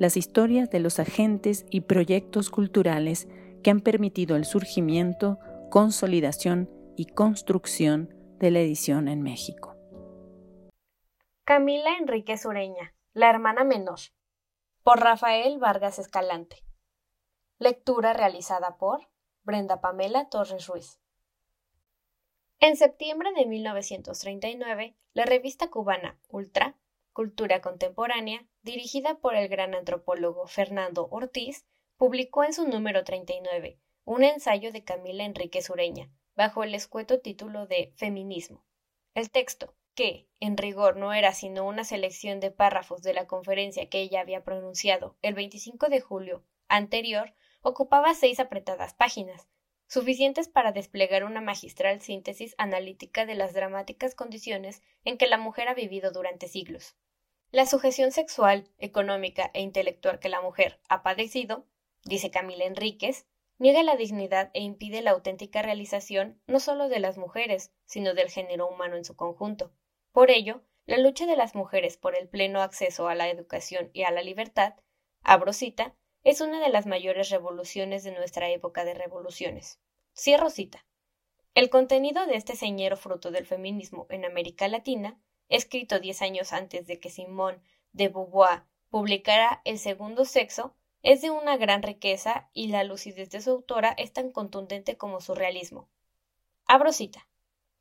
las historias de los agentes y proyectos culturales que han permitido el surgimiento, consolidación y construcción de la edición en México. Camila Enríquez Ureña, la hermana menor, por Rafael Vargas Escalante. Lectura realizada por Brenda Pamela Torres Ruiz. En septiembre de 1939, la revista cubana Ultra Cultura Contemporánea, dirigida por el gran antropólogo Fernando Ortiz, publicó en su número 39 un ensayo de Camila Enrique Sureña, bajo el escueto título de Feminismo. El texto, que, en rigor, no era sino una selección de párrafos de la conferencia que ella había pronunciado el 25 de julio anterior, ocupaba seis apretadas páginas, suficientes para desplegar una magistral síntesis analítica de las dramáticas condiciones en que la mujer ha vivido durante siglos. La sujeción sexual, económica e intelectual que la mujer ha padecido, dice Camila Enríquez, niega la dignidad e impide la auténtica realización no solo de las mujeres, sino del género humano en su conjunto. Por ello, la lucha de las mujeres por el pleno acceso a la educación y a la libertad, abro cita, es una de las mayores revoluciones de nuestra época de revoluciones. Cierro cita. El contenido de este señero fruto del feminismo en América Latina escrito diez años antes de que Simone de Beauvoir publicara El segundo sexo, es de una gran riqueza y la lucidez de su autora es tan contundente como su realismo. Abro cita.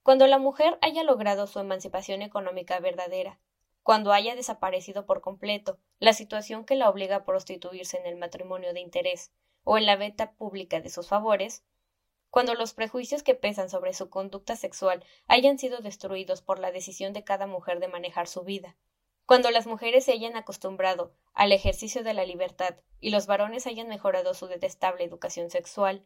Cuando la mujer haya logrado su emancipación económica verdadera, cuando haya desaparecido por completo la situación que la obliga a prostituirse en el matrimonio de interés o en la venta pública de sus favores, cuando los prejuicios que pesan sobre su conducta sexual hayan sido destruidos por la decisión de cada mujer de manejar su vida, cuando las mujeres se hayan acostumbrado al ejercicio de la libertad y los varones hayan mejorado su detestable educación sexual,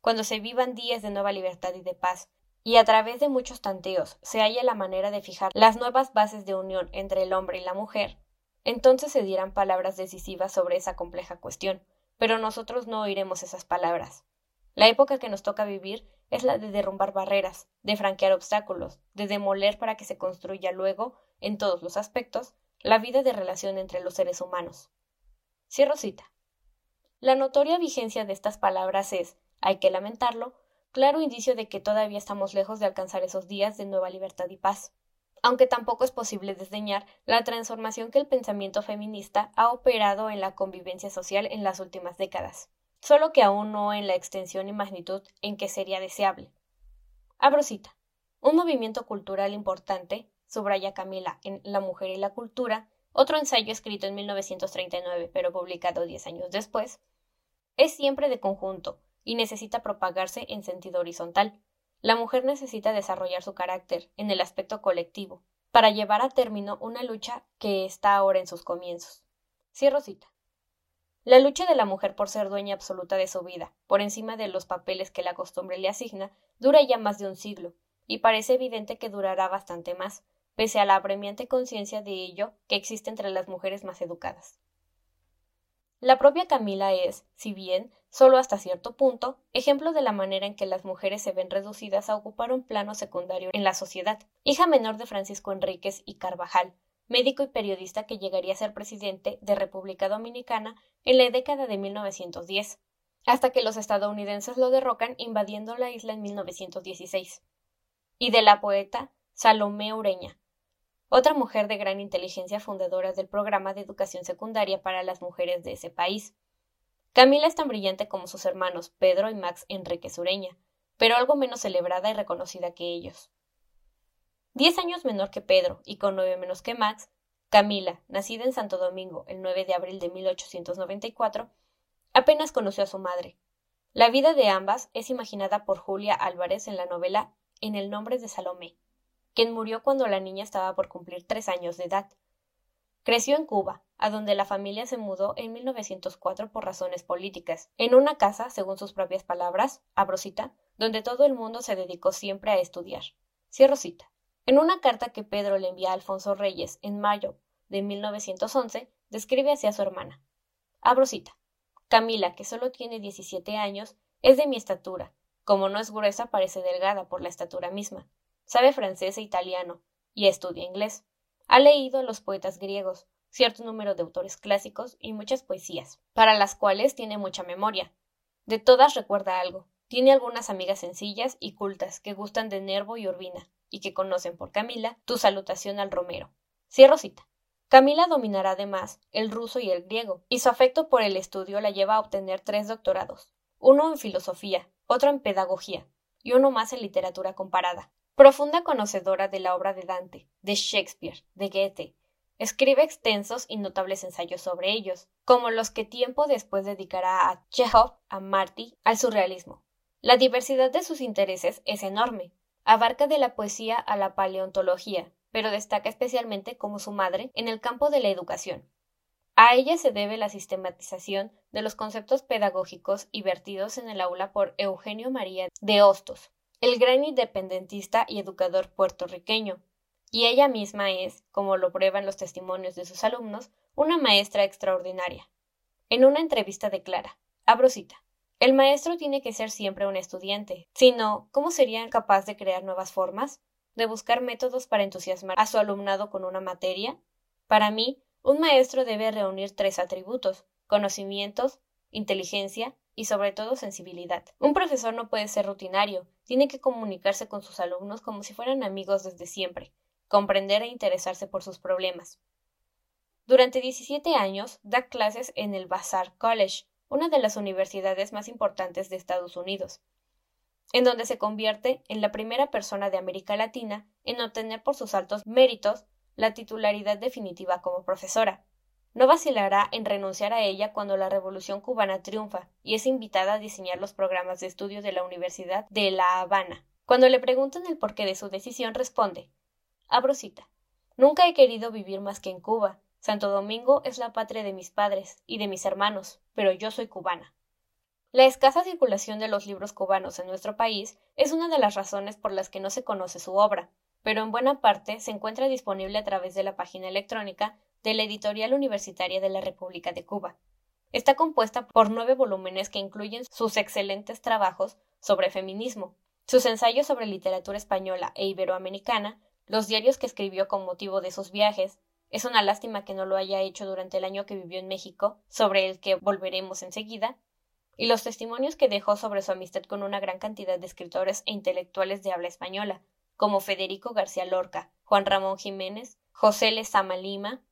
cuando se vivan días de nueva libertad y de paz, y a través de muchos tanteos se haya la manera de fijar las nuevas bases de unión entre el hombre y la mujer, entonces se dirán palabras decisivas sobre esa compleja cuestión, pero nosotros no oiremos esas palabras. La época que nos toca vivir es la de derrumbar barreras, de franquear obstáculos, de demoler para que se construya luego, en todos los aspectos, la vida de relación entre los seres humanos. Cierro cita. La notoria vigencia de estas palabras es, hay que lamentarlo, claro indicio de que todavía estamos lejos de alcanzar esos días de nueva libertad y paz. Aunque tampoco es posible desdeñar la transformación que el pensamiento feminista ha operado en la convivencia social en las últimas décadas solo que aún no en la extensión y magnitud en que sería deseable. Abro cita. Un movimiento cultural importante, subraya Camila en La mujer y la cultura, otro ensayo escrito en 1939 pero publicado diez años después, es siempre de conjunto y necesita propagarse en sentido horizontal. La mujer necesita desarrollar su carácter en el aspecto colectivo para llevar a término una lucha que está ahora en sus comienzos. Cierro cita. La lucha de la mujer por ser dueña absoluta de su vida, por encima de los papeles que la costumbre le asigna, dura ya más de un siglo, y parece evidente que durará bastante más, pese a la apremiante conciencia de ello que existe entre las mujeres más educadas. La propia Camila es, si bien, solo hasta cierto punto, ejemplo de la manera en que las mujeres se ven reducidas a ocupar un plano secundario en la sociedad. Hija menor de Francisco Enríquez y Carvajal, médico y periodista que llegaría a ser presidente de República Dominicana en la década de 1910, hasta que los estadounidenses lo derrocan invadiendo la isla en 1916. Y de la poeta Salomé Ureña, otra mujer de gran inteligencia fundadora del programa de educación secundaria para las mujeres de ese país. Camila es tan brillante como sus hermanos Pedro y Max Enrique Ureña, pero algo menos celebrada y reconocida que ellos. Diez años menor que Pedro y con nueve menos que Max, Camila, nacida en Santo Domingo el 9 de abril de 1894, apenas conoció a su madre. La vida de ambas es imaginada por Julia Álvarez en la novela En el nombre de Salomé, quien murió cuando la niña estaba por cumplir tres años de edad. Creció en Cuba, a donde la familia se mudó en 1904 por razones políticas, en una casa, según sus propias palabras, abrosita, donde todo el mundo se dedicó siempre a estudiar. Cierro cita. En una carta que Pedro le envía a Alfonso Reyes en mayo de 1911, describe así a su hermana. Abro cita. Camila, que solo tiene 17 años, es de mi estatura. Como no es gruesa, parece delgada por la estatura misma. Sabe francés e italiano, y estudia inglés. Ha leído los poetas griegos, cierto número de autores clásicos y muchas poesías, para las cuales tiene mucha memoria. De todas recuerda algo. Tiene algunas amigas sencillas y cultas que gustan de Nervo y Urbina, y que conocen por Camila tu salutación al Romero. Cierro cita. Camila dominará además el ruso y el griego, y su afecto por el estudio la lleva a obtener tres doctorados, uno en filosofía, otro en pedagogía, y uno más en literatura comparada. Profunda conocedora de la obra de Dante, de Shakespeare, de Goethe, escribe extensos y notables ensayos sobre ellos, como los que tiempo después dedicará a Chekhov, a Marty, al surrealismo. La diversidad de sus intereses es enorme. Abarca de la poesía a la paleontología, pero destaca especialmente como su madre en el campo de la educación. A ella se debe la sistematización de los conceptos pedagógicos y vertidos en el aula por Eugenio María de Hostos, el gran independentista y educador puertorriqueño, y ella misma es, como lo prueban los testimonios de sus alumnos, una maestra extraordinaria. En una entrevista declara, abro cita, el maestro tiene que ser siempre un estudiante, si no, ¿cómo sería capaz de crear nuevas formas? de buscar métodos para entusiasmar a su alumnado con una materia? Para mí, un maestro debe reunir tres atributos conocimientos, inteligencia y sobre todo sensibilidad. Un profesor no puede ser rutinario, tiene que comunicarse con sus alumnos como si fueran amigos desde siempre, comprender e interesarse por sus problemas. Durante 17 años da clases en el Vassar College, una de las universidades más importantes de Estados Unidos en donde se convierte en la primera persona de América Latina en obtener por sus altos méritos la titularidad definitiva como profesora. No vacilará en renunciar a ella cuando la Revolución cubana triunfa y es invitada a diseñar los programas de estudio de la Universidad de La Habana. Cuando le preguntan el porqué de su decisión, responde Abro cita. Nunca he querido vivir más que en Cuba. Santo Domingo es la patria de mis padres y de mis hermanos, pero yo soy cubana. La escasa circulación de los libros cubanos en nuestro país es una de las razones por las que no se conoce su obra, pero en buena parte se encuentra disponible a través de la página electrónica de la Editorial Universitaria de la República de Cuba. Está compuesta por nueve volúmenes que incluyen sus excelentes trabajos sobre feminismo, sus ensayos sobre literatura española e iberoamericana, los diarios que escribió con motivo de sus viajes, es una lástima que no lo haya hecho durante el año que vivió en México, sobre el que volveremos enseguida, y los testimonios que dejó sobre su amistad con una gran cantidad de escritores e intelectuales de habla española, como Federico García Lorca, Juan Ramón Jiménez, José Lezama Lima.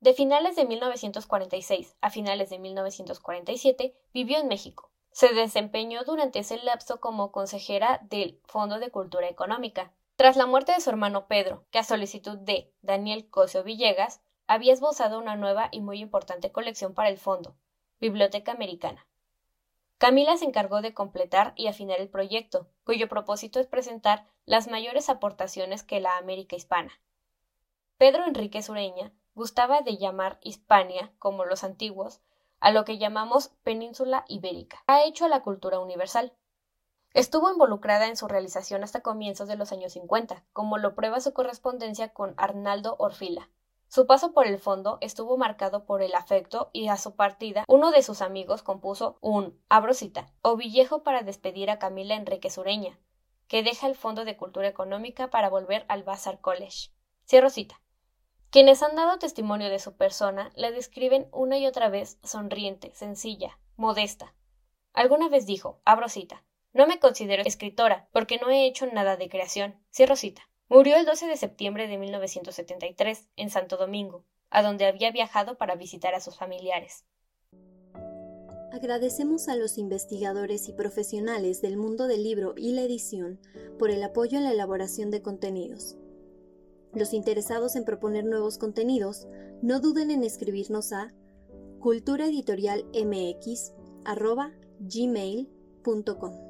De finales de 1946 a finales de 1947 vivió en México. Se desempeñó durante ese lapso como consejera del Fondo de Cultura Económica. Tras la muerte de su hermano Pedro, que a solicitud de Daniel Cosio Villegas, había esbozado una nueva y muy importante colección para el fondo, Biblioteca Americana. Camila se encargó de completar y afinar el proyecto, cuyo propósito es presentar las mayores aportaciones que la América hispana. Pedro Enrique Sureña gustaba de llamar Hispania, como los antiguos, a lo que llamamos península ibérica. Ha hecho a la cultura universal. Estuvo involucrada en su realización hasta comienzos de los años 50, como lo prueba su correspondencia con Arnaldo Orfila, su paso por el fondo estuvo marcado por el afecto y a su partida uno de sus amigos compuso un abrosita o villejo para despedir a Camila Enrique Sureña, que deja el Fondo de Cultura Económica para volver al Vassar College. Cierro cita. Quienes han dado testimonio de su persona la describen una y otra vez sonriente, sencilla, modesta. Alguna vez dijo, abro cita, no me considero escritora porque no he hecho nada de creación. Cierro cita. Murió el 12 de septiembre de 1973 en Santo Domingo, a donde había viajado para visitar a sus familiares. Agradecemos a los investigadores y profesionales del mundo del libro y la edición por el apoyo en la elaboración de contenidos. Los interesados en proponer nuevos contenidos, no duden en escribirnos a culturaeditorialmx.gmail.com.